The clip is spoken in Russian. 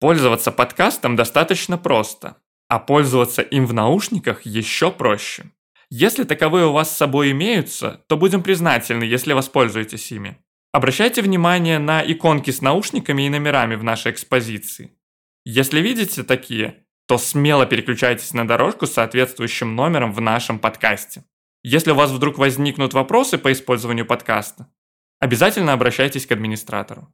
Пользоваться подкастом достаточно просто, а пользоваться им в наушниках еще проще. Если таковые у вас с собой имеются, то будем признательны, если воспользуетесь ими. Обращайте внимание на иконки с наушниками и номерами в нашей экспозиции. Если видите такие, то смело переключайтесь на дорожку с соответствующим номером в нашем подкасте. Если у вас вдруг возникнут вопросы по использованию подкаста, обязательно обращайтесь к администратору.